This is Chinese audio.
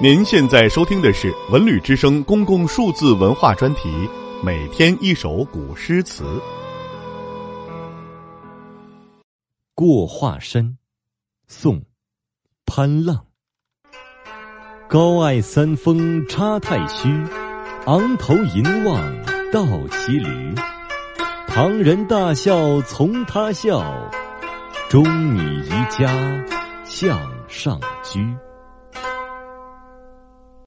您现在收听的是《文旅之声》公共数字文化专题，每天一首古诗词。过华山，宋，潘浪。高爱三峰插太虚，昂头迎望道骑驴。旁人大笑从他笑，终拟移家向上居。